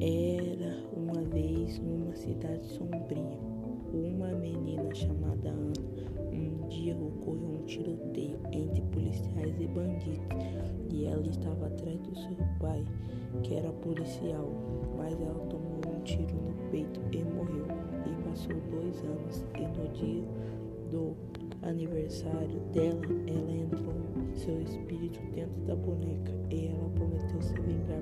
Era uma vez numa cidade sombria. Uma menina chamada Ana. Um dia ocorreu um tiroteio entre policiais e bandidos e ela estava atrás do seu pai, que era policial, mas ela tomou um tiro no peito e morreu. E passou dois anos e no dia do aniversário dela, ela entrou seu espírito dentro da boneca e ela prometeu se vingar.